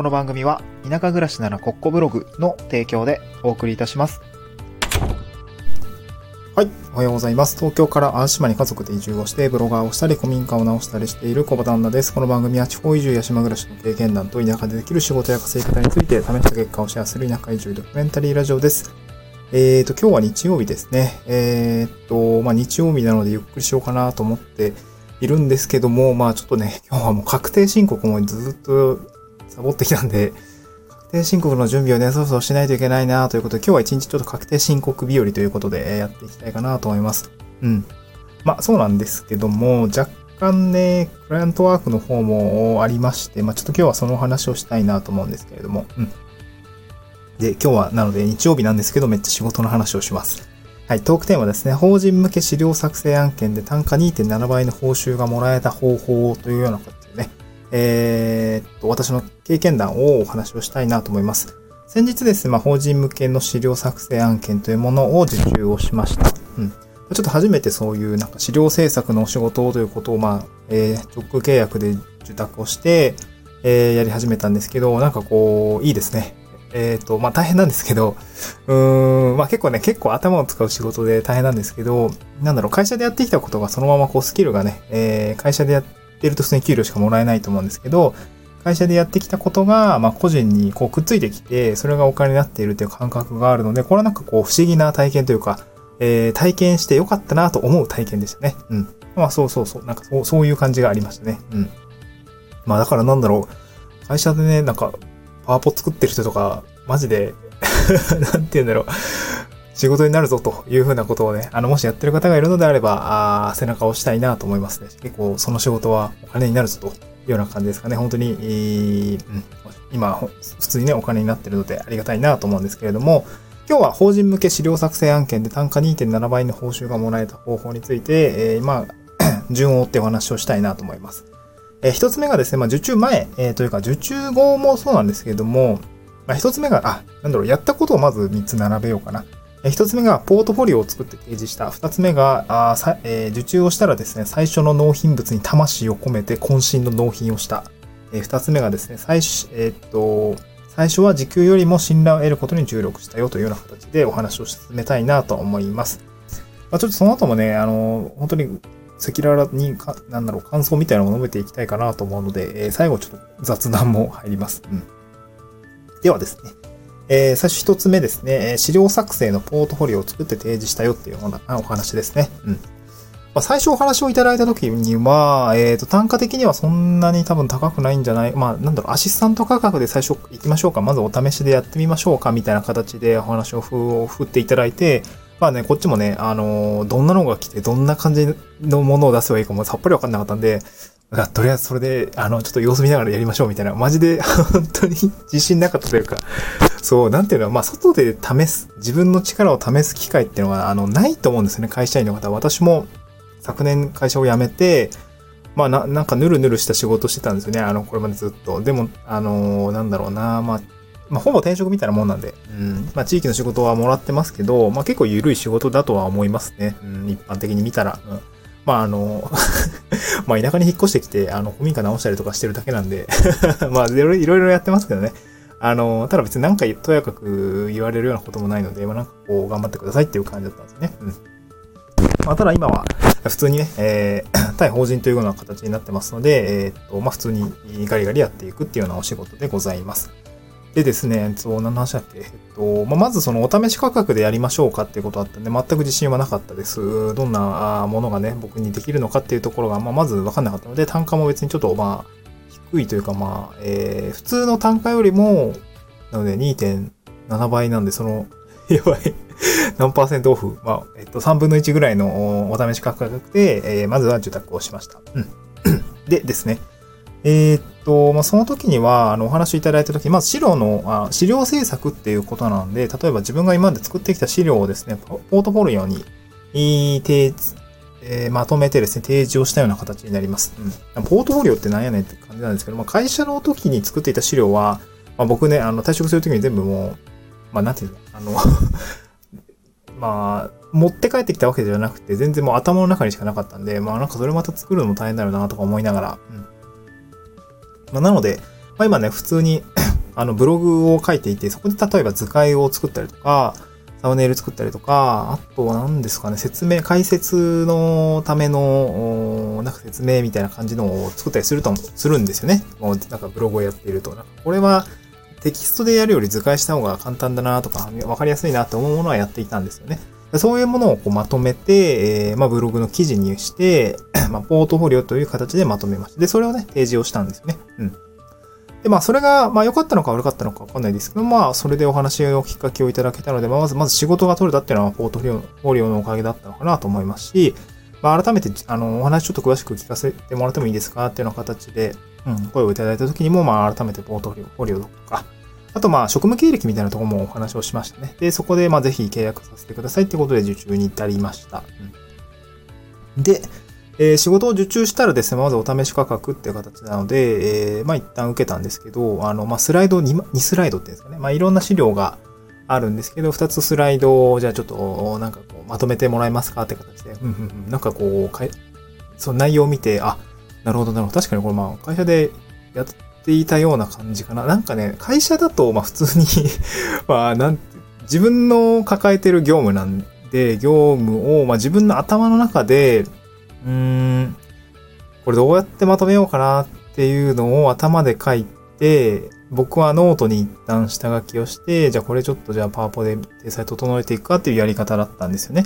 この番組は田舎暮らしならコッコブログの提供でお送りいたします。はい。おはようございます。東京から淡島に家族で移住をして、ブロガーをしたり、古民家を直したりしている小場旦那です。この番組は地方移住や島暮らしの経験談と田舎でできる仕事や稼ぎ方について試した結果をシェアする田舎移住ドキュメンタリーラジオです。えーと、今日は日曜日ですね。えーと、まあ日曜日なのでゆっくりしようかなと思っているんですけども、まあちょっとね、今日はもう確定申告もずっとサボってきたんで、確定申告の準備をね、そろそろしないといけないなということで、今日は一日ちょっと確定申告日和ということでやっていきたいかなと思います。うん。まあそうなんですけども、若干ね、クライアントワークの方もありまして、まあちょっと今日はその話をしたいなと思うんですけれども、うん。で、今日はなので日曜日なんですけど、めっちゃ仕事の話をします。はい、トークテーマですね。法人向け資料作成案件で単価2.7倍の報酬がもらえた方法というような形、えー、っと、私の経験談をお話をしたいなと思います。先日ですね、まあ、法人向けの資料作成案件というものを受注をしました。うん。ちょっと初めてそういうなんか資料制作のお仕事ということを、まあ、えー、直契約で受託をして、えー、やり始めたんですけど、なんかこう、いいですね。えっ、と、まあ、大変なんですけど、うーん、まあ、結構ね、結構頭を使う仕事で大変なんですけど、なんだろう、会社でやってきたことがそのままこうスキルがね、えー、会社でやってると普通に給料しかもらえないと思うんですけど、会社でやってきたことが、まあ、個人にこうくっついてきて、それがお金になっているという感覚があるので、これはなんかこう不思議な体験というか、えー、体験してよかったなと思う体験でしたね。うん。まあそうそうそう、なんかそうそういう感じがありましたね。うん。まあだからなんだろう、会社でね、なんか、パワポ作ってる人とか、マジで、なんて言うんだろう、仕事になるぞというふうなことをね、あの、もしやってる方がいるのであれば、あ背中を押したいなと思いますね。結構その仕事はお金になるぞというような感じですかね。本当に、えーうん、今、普通にね、お金になってるのでありがたいなと思うんですけれども、今日は法人向け資料作成案件で単価2.7倍の報酬がもらえた方法について、えー、まあ、順を追ってお話をしたいなと思います。えー一つ目がですね、まあ、受注前、えーというか、受注後もそうなんですけれども、まあ、一つ目が、あ、なんだろう、やったことをまず3つ並べようかな。一つ目が、ポートフォリオを作って提示した。二つ目が、あさえー受注をしたらですね、最初の納品物に魂を込めて渾身の納品をした。えー二つ目がですね、最初、えーっと、最初は時給よりも信頼を得ることに注力したよというような形でお話を進めたいなと思います。まあ、ちょっとその後もね、あの、本当に赤裸々にか、なんだろう、感想みたいなのを述べていきたいかなと思うので、えー最後ちょっと雑談も入ります。うん。ではですね、えー最初一つ目ですね、資料作成のポートフォリオを作って提示したよっていうようなお話ですね。うん。まあ、最初お話をいただいた時には、えっ、と、単価的にはそんなに多分高くないんじゃない？まあ、なんだろう、アシスタント価格で最初行きましょうか。まずお試しでやってみましょうか。みたいな形でお話を振っていただいて、まあね、こっちもね、あのーどんなのが来て、どんな感じのものを出せばいいかもさっぱりわかんなかったんで、とりあえずそれで、あの、ちょっと様子見ながらやりましょうみたいな、マジで 本当に自信なかったというか、そう、なんていうの、まあ、外で試す、自分の力を試す機会っていうのは、あの、ないと思うんですよね、会社員の方は。私も、昨年会社を辞めて、まあ、な、なんかぬるぬるした仕事してたんですよね、あの、これまでずっと。でも、あのなんだろうな、まあ、まあ、ほぼ転職みたいなもんなんで、うん。まあ、地域の仕事はもらってますけど、まあ、結構緩い仕事だとは思いますね。うん、一般的に見たら。うん。まあ、あの、まあ、田舎に引っ越してきて、あの、古民家直したりとかしてるだけなんで、まあ、いろいろやってますけどね。あの、ただ別に何かとやかく言われるようなこともないので、まあ、なんかこう、頑張ってくださいっていう感じだったんですね。うん。まあ、ただ今は、普通にね、えー、対法人というような形になってますので、えーっと、まあ、普通にガリガリやっていくっていうようなお仕事でございます。でですね、そう、何の話だっけえっと、まあ、まずそのお試し価格でやりましょうかっていうことだったんで、全く自信はなかったです。どんなものがね、僕にできるのかっていうところが、まあ、まず分かんなかったので、単価も別にちょっと、まあ、低いというか、まあ、えー、普通の単価よりも、なので2.7倍なんで、その、やばい。何パーセントオフまあ、えっと、3分の1ぐらいのおお試し価格で、えーまずは受託をしました。うん。でですね。えーっと、まあ、その時には、あの、お話いただいた時、まず資料の、あ資料制作っていうことなんで、例えば自分が今まで作ってきた資料をですね、ポートフォリオに、いい提えーまとめてですね、提示をしたような形になります。うん。ポートフォリオってなんやねんって感じなんですけど、まあ、会社の時に作っていた資料は、まあ、僕ね、あの、退職する時に全部もう、まあ、なんていうの、あの、まあ、持って帰ってきたわけじゃなくて、全然もう頭の中にしかなかったんで、まあなんかそれまた作るのも大変だろうなとか思いながら、うん。まあなので、まあ今ね、普通に あの、ブログを書いていて、そこで例えば図解を作ったりとか、サムネイル作ったりとか、あと何ですかね、説明、解説のための、なんか説明みたいな感じのを作ったりすると、するんですよね。もうなんかブログをやっていると。なんかこれはテキストでやるより図解した方が簡単だなとか、わかりやすいなって思うものはやっていたんですよね。そういうものをこうまとめて、えー、まあ、ブログの記事にして、まあ、ポートフォリオという形でまとめました。で、それをね、提示をしたんですね。うん。で、まあ、それが、まあ、良かったのか悪かったのかわかんないですけど、まあ、それでお話をきっかけをいただけたので、まあ、まず、まず仕事が取れたっていうのは、ポートフォリオのおかげだったのかなと思いますし、まあ、改めて、あの、お話ちょっと詳しく聞かせてもらってもいいですかっていうような形で、うん、声をいただいた時にも、まあ、改めてポートフォリオとか、あと、まあ、職務経歴みたいなところもお話をしましたね。で、そこで、まあ、ぜひ契約させてくださいってことで受注に至りました。で、えー、仕事を受注したらですね、まずお試し価格っていう形なので、えー、まあ、一旦受けたんですけど、あの、まあ、スライド2、2スライドっていうんですかね。まあ、いろんな資料があるんですけど、2つスライドを、じゃあちょっと、なんかこう、まとめてもらえますかって形で、うんうんうん、なんかこう、かいその内容を見て、あ、なるほど、なるほど。確かにこれ、まあ、会社でやってていたような感じかな。なんかね、会社だと、まあ普通に まあなん自分の抱えてる業務なんで、業務を、まあ自分の頭の中で、うーん、これどうやってまとめようかなっていうのを頭で書いて、僕はノートに一旦下書きをして、じゃあこれちょっとじゃあパワポで体裁整えていくかっていうやり方だったんですよね。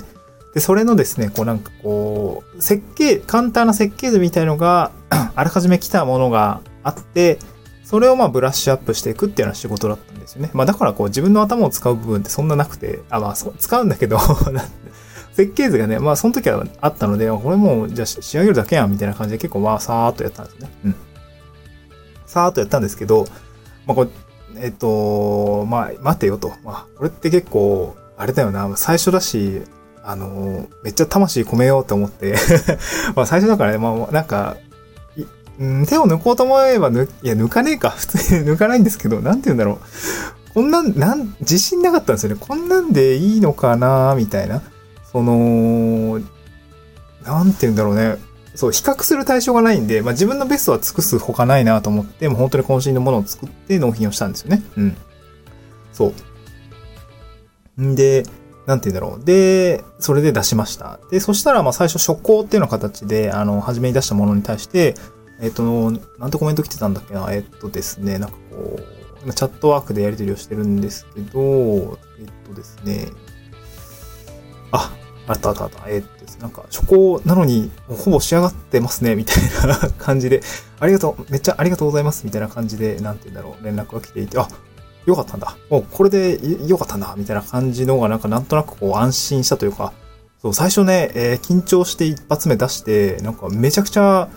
で、それのですね、こうなんかこう、設計、簡単な設計図みたいのが あらかじめ来たものがあって、それをまあブラッシュアップしていくっていうような仕事だったんですよね。まあだからこう自分の頭を使う部分ってそんななくて、あ、まあそう、使うんだけど 設計図がね、まあその時はあったので、これもうじゃあ仕上げるだけやんみたいな感じで結構まあさーっとやったんですね。うん。さーっとやったんですけど、まあこれ、えっと、まあ待てよと。まあこれって結構、あれだよな、最初だし、あの、めっちゃ魂込めようと思って まあ最初だからね、まあなんか、うん、手を抜こうと思えば抜、いや、抜かねえか。普通に抜かないんですけど、なんて言うんだろう。こんなん、なん、自信なかったんですよね。こんなんでいいのかなみたいな。その、なんて言うんだろうね。そう、比較する対象がないんで、まあ自分のベストは尽くすほかないなと思って、もう本当に渾身のものを作って納品をしたんですよね。うん。そう。んで、なんて言うんだろう。で、それで出しました。で、そしたら、まあ最初、初行っていうような形で、あの、初めに出したものに対して、えっ、と、なんてコメント来てたんだっけな？えっ、とですね、なんかこう、チャットワークでやり取りをしてるんですけど、えっ、とですね、あ、あったあったあった。えっ、とですね、なんか、初行なのに、ほぼ仕上がってますね、みたいな感じで、ありがとう、めっちゃありがとうございます、みたいな感じで、なんて言うんだろう、連絡が来ていて、あ、よかったんだ。もうこれでよかったんだ、みたいな感じのが、なんかなんとなくこう安心したというか、そう、最初ね、えー、緊張して一発目出して、なんかめちゃくちゃ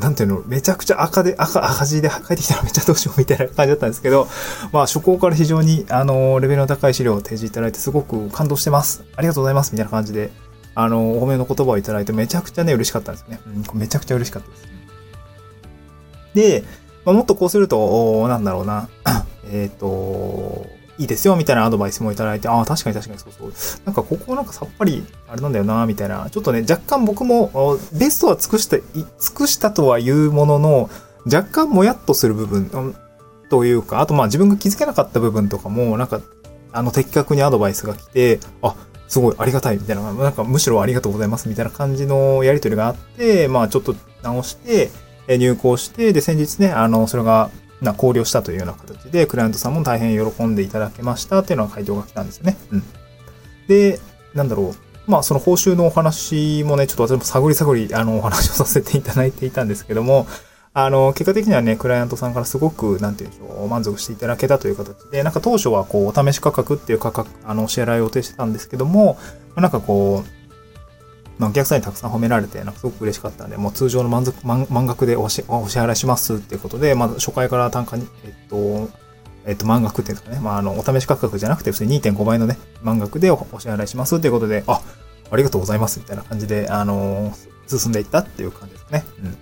なんていうの、めちゃくちゃ赤で、赤、赤字で帰ってきたら めっちゃどうしようみたいな感じだったんですけど、まあ、初行から非常に、あの、レベルの高い資料を提示いただいて、すごく感動してます。ありがとうございます。みたいな感じで、あの、お褒めの言葉をいただいて、めちゃくちゃね、嬉しかったんですね。うん、めちゃくちゃ嬉しかったです。で、まあ、もっとこうすると、なんだろうな、えっ、ー、と、いいですよ、みたいなアドバイスもいただいて、ああ、確かに確かにそうそう。なんかここなんかさっぱり、あれなんだよな、みたいな。ちょっとね、若干僕も、ベストは尽くした、尽くしたとは言うものの、若干もやっとする部分、というか、あとまあ自分が気づけなかった部分とかも、なんか、あの的確にアドバイスが来て、あ、すごいありがたいみたいな、なんかむしろありがとうございますみたいな感じのやりとりがあって、まあちょっと直して、入稿して、で、先日ね、あの、それが、な考慮したというような形で、クライアントさんも大変喜んでいただけましたっていうのが回答が来たんですよね。うん。で、なんだろう。まあ、その報酬のお話もね、ちょっと私も探り探り、あの、お話をさせていただいていたんですけども、あの、結果的にはね、クライアントさんからすごく、なんていうんでしょう、満足していただけたという形で、なんか当初はこう、お試し価格っていう価格、あの、お支払いを予定してたんですけども、なんかこう、まあ、お客さんにたくさん褒められて、なんかすごく嬉しかったんで、もう通常の満足満額でおしお支払いしますっていうことで、まず初回から単価に、えっと、えっと、満額っていうんですかね。まあ、あの、お試し価格じゃなくて、普通に2.5倍のね、満額でお支払いしますっていうことで、あ、ありがとうございますみたいな感じで、あの進んでいったっていう感じですね。うん。ま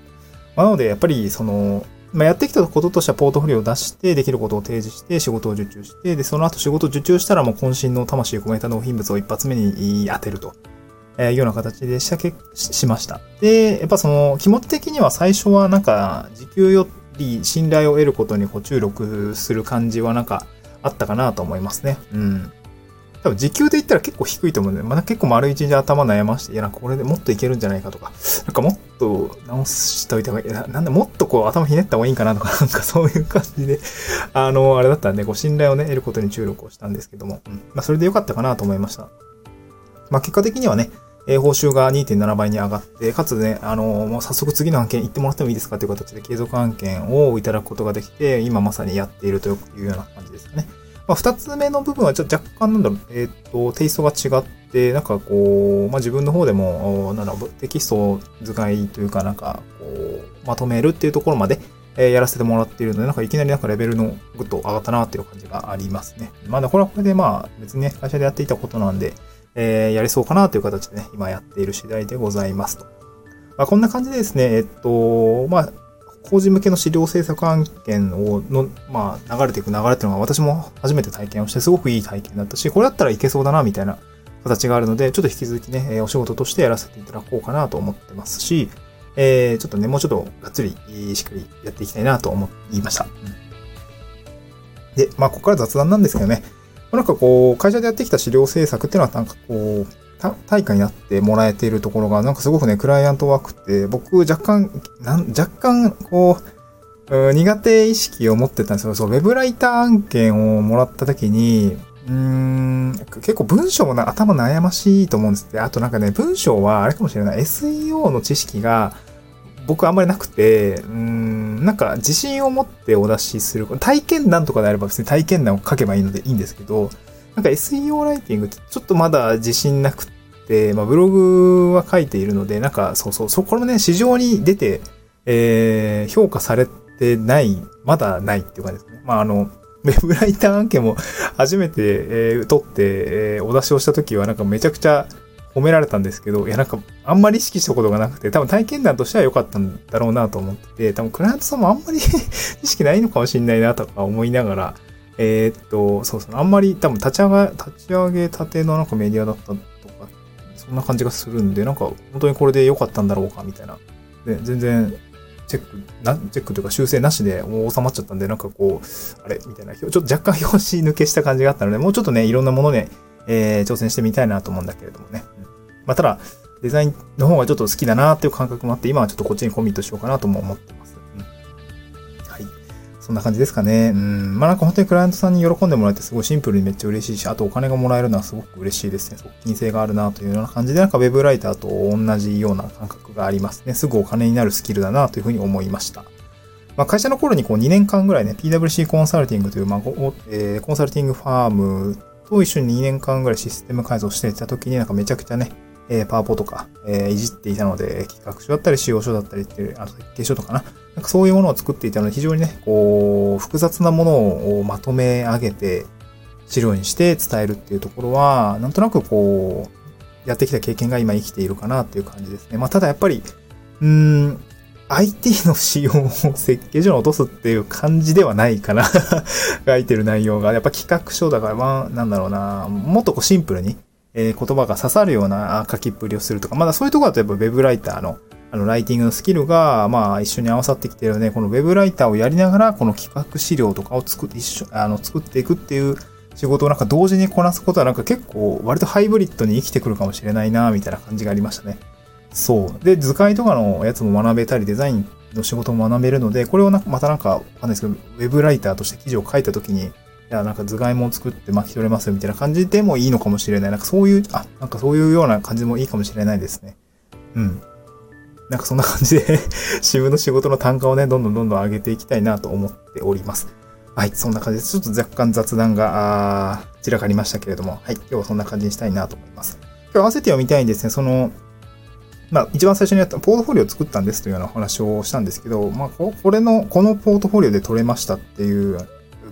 あ、なので、やっぱり、その、まあ、やってきたこととしてはポートフォリオを出して、できることを提示して、仕事を受注して、で、その後仕事を受注したらもう渾身の魂を込めた納品物を一発目に当てると。えー、ような形で仕掛けしました。で、やっぱその気持ち的には最初はなんか時給よ、り信頼を得ることにこう注力する感じはなんかあったかなと思いますね。うん。多分時給で言ったら結構低いと思うんで、まだ結構丸一日頭悩まして、いや、なんかこれでもっといけるんじゃないかとか、なんかもっと直しといた方がいい、なんでもっとこう頭ひねった方がいいんかなとか、なんかそういう感じで、あの、あれだったんで、こう信頼をね、得ることに注力をしたんですけども、うん、まあそれで良かったかなと思いました。まあ結果的にはね、え報酬が2.7倍に上がって、かつね、あのもう早速次の案件行ってもらってもいいですかという形で継続案件をいただくことができて、今まさにやっているというような感じですかね。まあ、二つ目の部分はちょっと若干なんだろう、えっ、ー、と、テイストが違って、なんかこう、まあ、自分の方でも、なんだろう、テキスト使いというか、なんか、こう、まとめるっていうところまで、えー、やらせてもらっているので、なんかいきなりなんかレベルのぐっと上がったなっていう感じがありますね。まだこれはこれでまあ、別にね、会社でやっていたことなんで、えー、やれそうかなという形でね、今やっている次第でございますと。まあ、こんな感じでですね、えっと、まあ、法人向けの資料制作案件をの、まあ、流れていく流れっていうのが私も初めて体験をしてすごくいい体験だったし、これだったらいけそうだな、みたいな形があるので、ちょっと引き続きね、お仕事としてやらせていただこうかなと思ってますし、えー、ちょっとね、もうちょっとがっつり、しっかりやっていきたいなと思いました。で、まあ、ここから雑談なんですけどね、なんかこう、会社でやってきた資料制作っていうのはなんかこう、対価になってもらえているところが、なんかすごくね、クライアントワークって、僕若干、なん若干、こう、苦手意識を持ってたんですよ。そう、ウェブライター案件をもらった時に、うーん、結構文章もな頭悩ましいと思うんですって。あとなんかね、文章はあれかもしれない。SEO の知識が僕あんまりなくて、うーん、なんか自信を持ってお出しする。体験談とかであれば別に体験談を書けばいいのでいいんですけど、なんか SEO ライティングってちょっとまだ自信なくて、まあブログは書いているので、なんかそうそう、そこもね、市場に出て、えー、評価されてない、まだないっていう感じですね。まああの、ウェブライター案件も初めて、えー、取って、えー、お出しをした時はなんかめちゃくちゃ褒められたんですけど、いやなんかあんまり意識したことがなくて、多分体験談としては良かったんだろうなと思ってて、多分クライアントさんもあんまり 意識ないのかもしれないなとか思いながら、えー、っと、そうそう、あんまり多分立ち上が、立ち上げたてのなんかメディアだったとか、そんな感じがするんで、なんか本当にこれで良かったんだろうかみたいな。で、全然チェック、な、チェックというか修正なしで収まっちゃったんで、なんかこう、あれみたいな、ちょっと若干表紙抜けした感じがあったので、もうちょっとね、いろんなもので、えー、挑戦してみたいなと思うんだけれどもね。まあ、ただ、デザインの方がちょっと好きだなっていう感覚もあって、今はちょっとこっちにコミットしようかなとも思ってます。うん、はいそんな感じですかね。うん。まあなんか本当にクライアントさんに喜んでもらえてすごいシンプルにめっちゃ嬉しいし、あとお金がもらえるのはすごく嬉しいですね。側近性があるなというような感じで、なんか web ライターと同じような感覚がありますね。すぐお金になるスキルだなというふうに思いました。まあ、会社の頃にこう2年間ぐらいね、PWC コンサルティングという、まあえー、コンサルティングファームと一緒に2年間ぐらいシステム改造していた時になんかめちゃくちゃね、えー、パワポとか、えー、いじっていたので、企画書だったり、仕様書だったりっていう、あと設計書とかな。なんかそういうものを作っていたので、非常にね、こう、複雑なものをまとめ上げて、資料にして伝えるっていうところは、なんとなくこう、やってきた経験が今生きているかなっていう感じですね。まあ、ただやっぱり、うん、IT の仕様を設計書に落とすっていう感じではないかな 書いてる内容が。やっぱ企画書だから、まあ、なんだろうな、もっとこうシンプルに、え、言葉が刺さるような書きっぷりをするとか、まだそういうところだとやっぱ Web ライターのあの、ライティングのスキルが、まあ、一緒に合わさってきてるので、この Web ライターをやりながら、この企画資料とかを作って、一緒、あの、作っていくっていう仕事をなんか同時にこなすことはなんか結構、割とハイブリッドに生きてくるかもしれないな、みたいな感じがありましたね。そう。で、図解とかのやつも学べたり、デザインの仕事も学べるので、これをなまたなんか、わかんないですけど、Web ライターとして記事を書いたときに、いや、なんか図解も作って巻き取れますよみたいな感じでもいいのかもしれない。なんかそういう、あ、なんかそういうような感じもいいかもしれないですね。うん。なんかそんな感じで 自分の仕事の単価をね、どんどんどんどん上げていきたいなと思っております。はい、そんな感じです。ちょっと若干雑談が、あ散らかりましたけれども、はい、今日はそんな感じにしたいなと思います。今日合わせて読みたいんですね、その、まあ、一番最初にやったポートフォリオを作ったんですというようなお話をしたんですけど、まあ、これの、このポートフォリオで取れましたっていう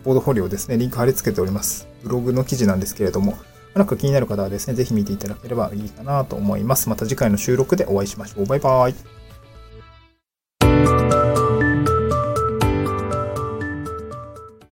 ポートフォリオですね、リンク貼り付けております。ブログの記事なんですけれども、なんか気になる方はですね、ぜひ見ていただければいいかなと思います。また次回の収録でお会いしましょう。バイバーイ。